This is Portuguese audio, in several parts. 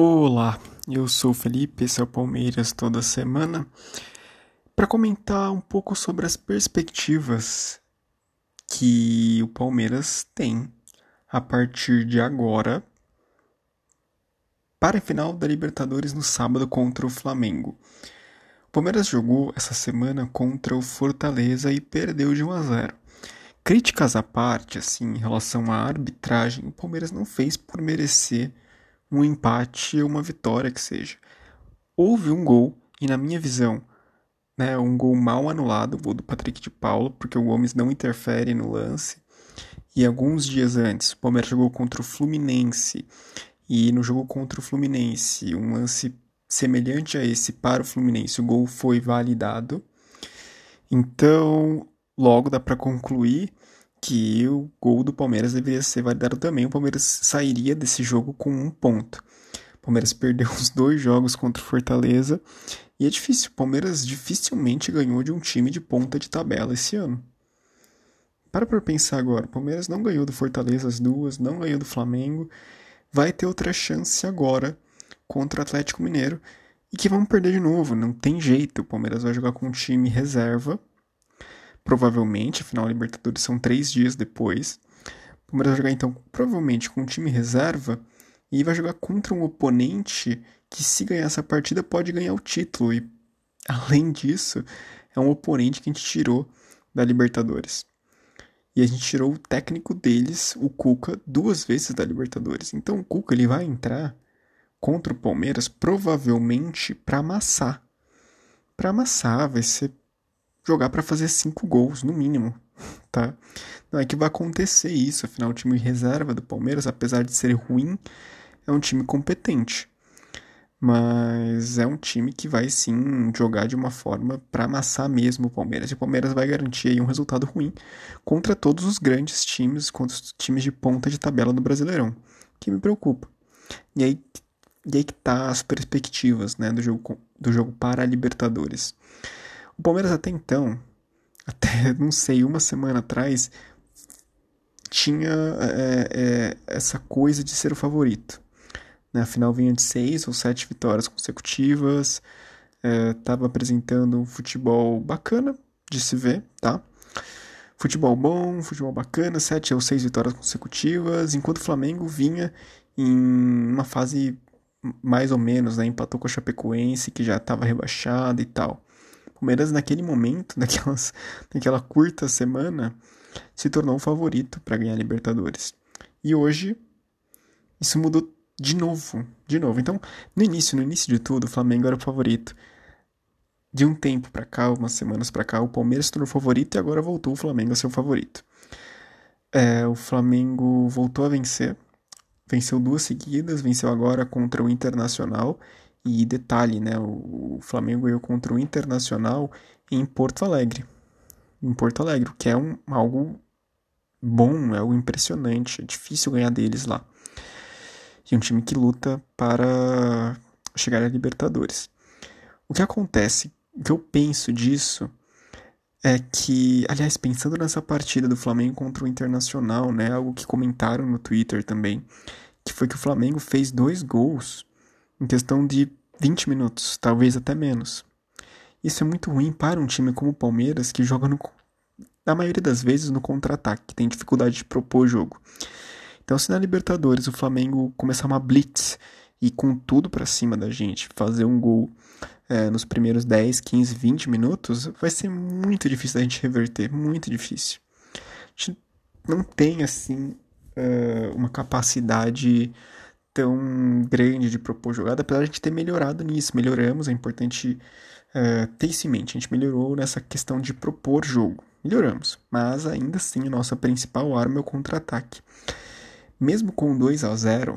Olá, eu sou o Felipe, esse é o Palmeiras toda semana, para comentar um pouco sobre as perspectivas que o Palmeiras tem a partir de agora para a final da Libertadores no sábado contra o Flamengo. O Palmeiras jogou essa semana contra o Fortaleza e perdeu de 1 a 0. Críticas à parte, assim, em relação à arbitragem, o Palmeiras não fez por merecer um empate ou uma vitória que seja. Houve um gol, e na minha visão, né, um gol mal anulado, o gol do Patrick de Paulo, porque o Gomes não interfere no lance. E alguns dias antes, o Palmeiras jogou contra o Fluminense. E no jogo contra o Fluminense, um lance semelhante a esse para o Fluminense, o gol foi validado. Então, logo dá para concluir que o gol do Palmeiras deveria ser validado também. O Palmeiras sairia desse jogo com um ponto. O Palmeiras perdeu os dois jogos contra o Fortaleza e é difícil. O Palmeiras dificilmente ganhou de um time de ponta de tabela esse ano. Para para pensar agora. O Palmeiras não ganhou do Fortaleza as duas, não ganhou do Flamengo. Vai ter outra chance agora contra o Atlético Mineiro e que vão perder de novo. Não tem jeito. O Palmeiras vai jogar com um time reserva provavelmente, afinal a Libertadores são três dias depois. O Palmeiras vai jogar então provavelmente com um time reserva e vai jogar contra um oponente que se ganhar essa partida pode ganhar o título e além disso é um oponente que a gente tirou da Libertadores. E a gente tirou o técnico deles, o Cuca, duas vezes da Libertadores. Então o Cuca ele vai entrar contra o Palmeiras provavelmente para amassar. Para amassar, vai ser jogar para fazer cinco gols, no mínimo, tá? Não é que vai acontecer isso, afinal o time reserva do Palmeiras, apesar de ser ruim, é um time competente. Mas é um time que vai sim jogar de uma forma para amassar mesmo o Palmeiras. E o Palmeiras vai garantir aí um resultado ruim contra todos os grandes times, contra os times de ponta de tabela do Brasileirão, que me preocupa. E aí, e aí que tá as perspectivas né, do, jogo, do jogo para a Libertadores. O Palmeiras até então, até não sei, uma semana atrás, tinha é, é, essa coisa de ser o favorito. Né? final vinha de seis ou sete vitórias consecutivas, estava é, apresentando um futebol bacana de se ver, tá? Futebol bom, futebol bacana, sete ou seis vitórias consecutivas, enquanto o Flamengo vinha em uma fase mais ou menos, né? Empatou com a Chapecoense, que já estava rebaixada e tal. Palmeiras naquele momento, naquelas, naquela curta semana, se tornou o favorito para ganhar a Libertadores. E hoje isso mudou de novo, de novo. Então, no início, no início de tudo, o Flamengo era o favorito. De um tempo para cá, umas semanas para cá, o Palmeiras se tornou favorito e agora voltou o Flamengo a ser o favorito. É, o Flamengo voltou a vencer, venceu duas seguidas, venceu agora contra o Internacional e detalhe, né, o Flamengo ganhou contra o Internacional em Porto Alegre. Em Porto Alegre, que é um, algo bom, é algo impressionante, é difícil ganhar deles lá. E um time que luta para chegar à Libertadores. O que acontece, o que eu penso disso é que, aliás, pensando nessa partida do Flamengo contra o Internacional, né, algo que comentaram no Twitter também, que foi que o Flamengo fez dois gols em questão de 20 minutos, talvez até menos. Isso é muito ruim para um time como o Palmeiras, que joga, no, na maioria das vezes, no contra-ataque, que tem dificuldade de propor o jogo. Então, se na Libertadores o Flamengo começar uma blitz e com tudo para cima da gente, fazer um gol é, nos primeiros 10, 15, 20 minutos, vai ser muito difícil da gente reverter, muito difícil. A gente não tem, assim, uh, uma capacidade tão grande de propor jogada, apesar de a gente ter melhorado nisso. Melhoramos, é importante uh, ter isso em mente. A gente melhorou nessa questão de propor jogo. Melhoramos, mas ainda assim a nossa principal arma é o contra-ataque. Mesmo com 2 a 0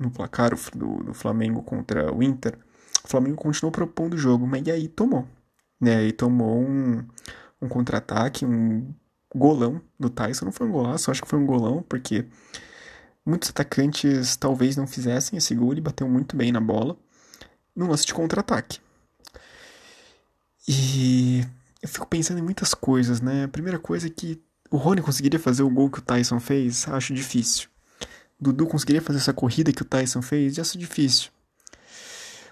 no placar do, do Flamengo contra o Inter, o Flamengo continuou propondo o jogo, mas e aí tomou. Né? Aí tomou um, um contra-ataque, um golão do Tyson. Não foi um golaço, acho que foi um golão, porque Muitos atacantes talvez não fizessem esse gol, ele bateu muito bem na bola, no lance de contra-ataque. E eu fico pensando em muitas coisas, né? A primeira coisa é que o Rony conseguiria fazer o gol que o Tyson fez? Acho difícil. Dudu conseguiria fazer essa corrida que o Tyson fez? Acho difícil.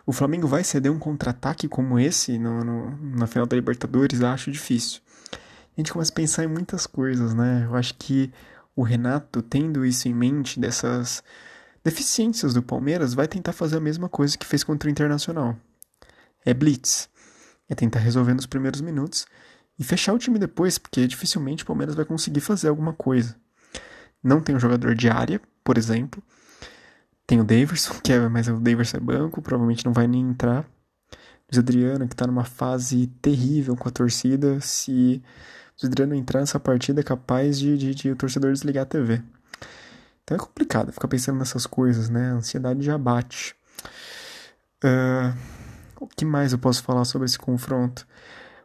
O Flamengo vai ceder um contra-ataque como esse no, no, na final da Libertadores? Acho difícil. A gente começa a pensar em muitas coisas, né? Eu acho que o Renato, tendo isso em mente, dessas deficiências do Palmeiras, vai tentar fazer a mesma coisa que fez contra o Internacional. É blitz. É tentar resolver nos primeiros minutos e fechar o time depois, porque dificilmente o Palmeiras vai conseguir fazer alguma coisa. Não tem um jogador de área, por exemplo. Tem o Daverson, que é, mas o Daverson é banco, provavelmente não vai nem entrar. Luiz Adriano, que tá numa fase terrível com a torcida. Se o Adriano entrar nessa partida, é capaz de, de, de o torcedor desligar a TV. Então é complicado ficar pensando nessas coisas, né? A ansiedade já bate. Uh, o que mais eu posso falar sobre esse confronto?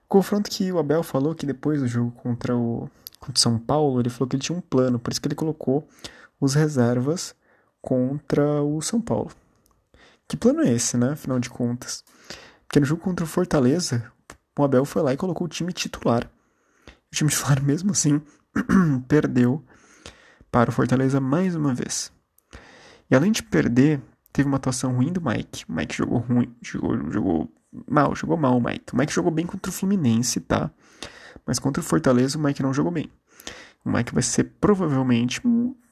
O confronto que o Abel falou que depois do jogo contra o contra São Paulo, ele falou que ele tinha um plano, por isso que ele colocou os reservas contra o São Paulo. Que plano é esse, né? Afinal de contas. Porque no jogo contra o Fortaleza, o Abel foi lá e colocou o time titular. Time titular, mesmo assim, perdeu para o Fortaleza mais uma vez. E além de perder, teve uma atuação ruim do Mike. O Mike jogou ruim, jogou, jogou mal, jogou mal o Mike. O Mike jogou bem contra o Fluminense, tá? Mas contra o Fortaleza, o Mike não jogou bem. O Mike vai ser provavelmente,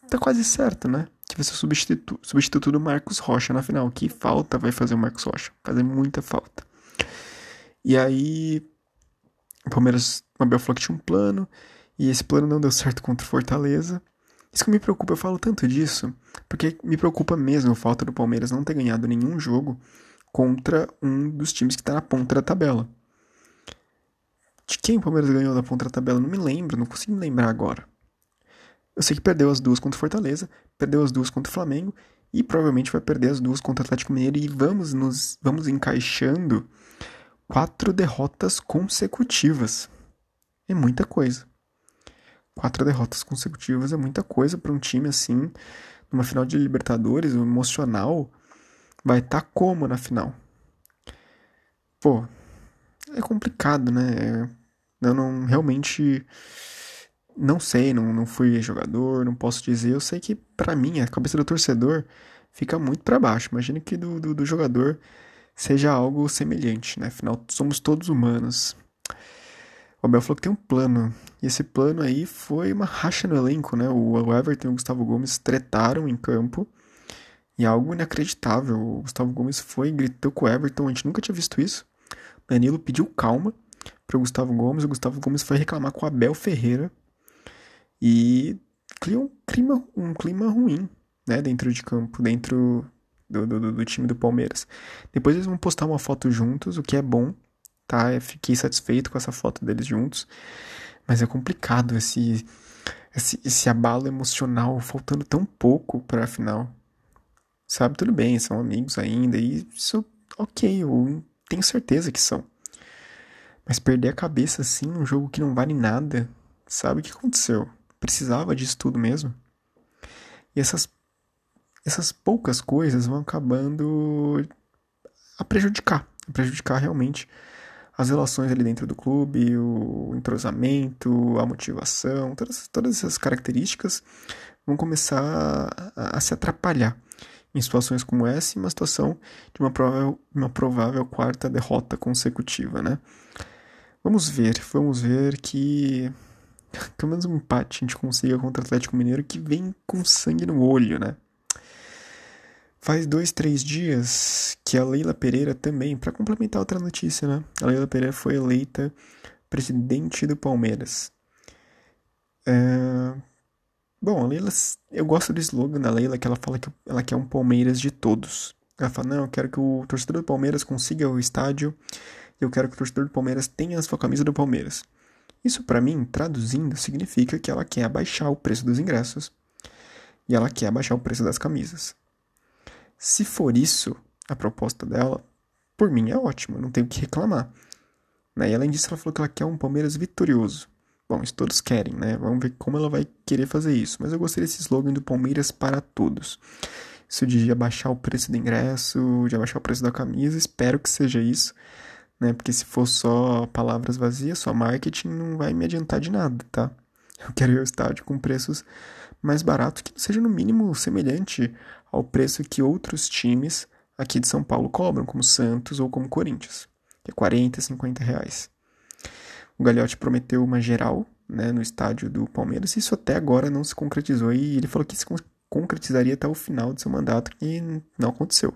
tá quase certo, né? Que vai ser o substituto, substituto do Marcos Rocha na final. Que falta vai fazer o Marcos Rocha. Fazer muita falta. E aí, o Palmeiras, o Abel falou que tinha um plano. E esse plano não deu certo contra o Fortaleza. Isso que me preocupa, eu falo tanto disso, porque me preocupa mesmo a falta do Palmeiras não ter ganhado nenhum jogo contra um dos times que está na ponta da tabela. De quem o Palmeiras ganhou da ponta da tabela? Não me lembro, não consigo me lembrar agora. Eu sei que perdeu as duas contra o Fortaleza, perdeu as duas contra o Flamengo e provavelmente vai perder as duas contra o Atlético Mineiro e vamos nos vamos encaixando quatro derrotas consecutivas. É muita coisa. Quatro derrotas consecutivas é muita coisa para um time assim, numa final de Libertadores, o emocional vai estar tá como na final? Pô, é complicado, né? Eu não realmente não sei, não, não fui jogador, não posso dizer. Eu sei que para mim a cabeça do torcedor fica muito para baixo. Imagina que do, do, do jogador seja algo semelhante, né? Afinal, somos todos humanos. O Abel falou que tem um plano. E esse plano aí foi uma racha no elenco, né? O Everton e o Gustavo Gomes tretaram em campo. E algo inacreditável. O Gustavo Gomes foi e gritou com o Everton. A gente nunca tinha visto isso. Danilo pediu calma para o Gustavo Gomes. O Gustavo Gomes foi reclamar com o Abel Ferreira. E criou um clima, um clima ruim, né? Dentro de campo, dentro do, do, do time do Palmeiras. Depois eles vão postar uma foto juntos, o que é bom tá? Eu fiquei satisfeito com essa foto deles juntos. Mas é complicado esse, esse, esse abalo emocional, faltando tão pouco para final. Sabe, tudo bem, são amigos ainda, e isso, ok, eu tenho certeza que são. Mas perder a cabeça assim, um jogo que não vale nada, sabe o que aconteceu? Precisava disso tudo mesmo. E essas, essas poucas coisas vão acabando a prejudicar, a prejudicar realmente as relações ali dentro do clube, o entrosamento, a motivação, todas, todas essas características vão começar a, a se atrapalhar em situações como essa, em uma situação de uma provável, uma provável quarta derrota consecutiva, né? Vamos ver, vamos ver que pelo menos um empate a gente consiga contra o Atlético Mineiro que vem com sangue no olho, né? Faz dois, três dias que a Leila Pereira também, para complementar outra notícia, né? A Leila Pereira foi eleita presidente do Palmeiras. É... Bom, a Leila, eu gosto do slogan da Leila, que ela fala que ela quer um Palmeiras de todos. Ela fala, não, eu quero que o torcedor do Palmeiras consiga o estádio, eu quero que o torcedor do Palmeiras tenha a sua camisa do Palmeiras. Isso, para mim, traduzindo, significa que ela quer abaixar o preço dos ingressos e ela quer abaixar o preço das camisas. Se for isso a proposta dela, por mim é ótimo, não tenho o que reclamar. Né? E além disso, ela falou que ela quer um Palmeiras vitorioso. Bom, isso todos querem, né? Vamos ver como ela vai querer fazer isso. Mas eu gostei desse slogan do Palmeiras para todos. Isso de abaixar o preço do ingresso, de abaixar o preço da camisa, espero que seja isso, né? Porque se for só palavras vazias, só marketing, não vai me adiantar de nada, tá? Eu quero ir ao estádio com preços mais baratos que seja no mínimo semelhante ao preço que outros times aqui de São Paulo cobram, como Santos ou como Corinthians, que é 40, 50 reais. O Gagliotti prometeu uma geral né, no estádio do Palmeiras, e isso até agora não se concretizou, e ele falou que se concretizaria até o final do seu mandato, e não aconteceu.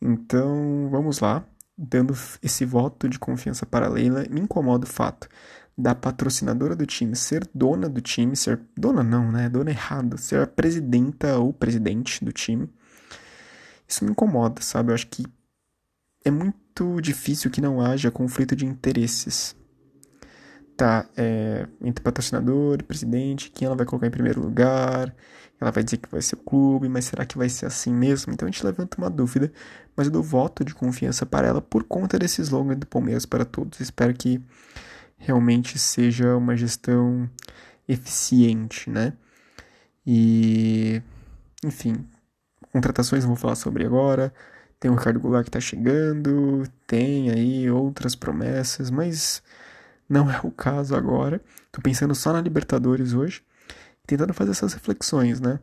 Então, vamos lá, dando esse voto de confiança para Leila, me incomoda o fato da patrocinadora do time ser dona do time, ser dona não, né? Dona errado, ser a presidenta ou presidente do time. Isso me incomoda, sabe? Eu acho que é muito difícil que não haja conflito de interesses. Tá, é, entre patrocinador presidente, quem ela vai colocar em primeiro lugar, ela vai dizer que vai ser o clube, mas será que vai ser assim mesmo? Então a gente levanta uma dúvida, mas eu dou voto de confiança para ela por conta desse slogan do Palmeiras para todos. Espero que realmente seja uma gestão eficiente, né? E, enfim, contratações não vou falar sobre agora. Tem o Ricardo Goulart que tá chegando, tem aí outras promessas, mas não é o caso agora. Tô pensando só na Libertadores hoje, tentando fazer essas reflexões, né?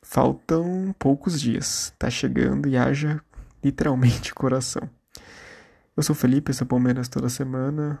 Faltam poucos dias, tá chegando e haja literalmente coração. Eu sou Felipe, sou Palmeiras toda semana.